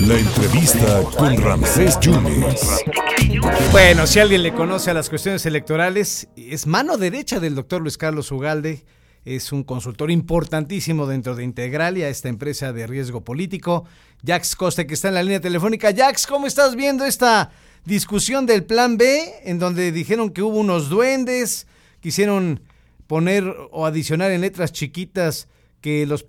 La entrevista con Ramsés Yunes. Bueno, si alguien le conoce a las cuestiones electorales, es mano derecha del doctor Luis Carlos Ugalde. Es un consultor importantísimo dentro de Integralia, esta empresa de riesgo político. Jax Coste, que está en la línea telefónica. Jax, ¿cómo estás viendo esta discusión del plan B, en donde dijeron que hubo unos duendes, quisieron poner o adicionar en letras chiquitas que los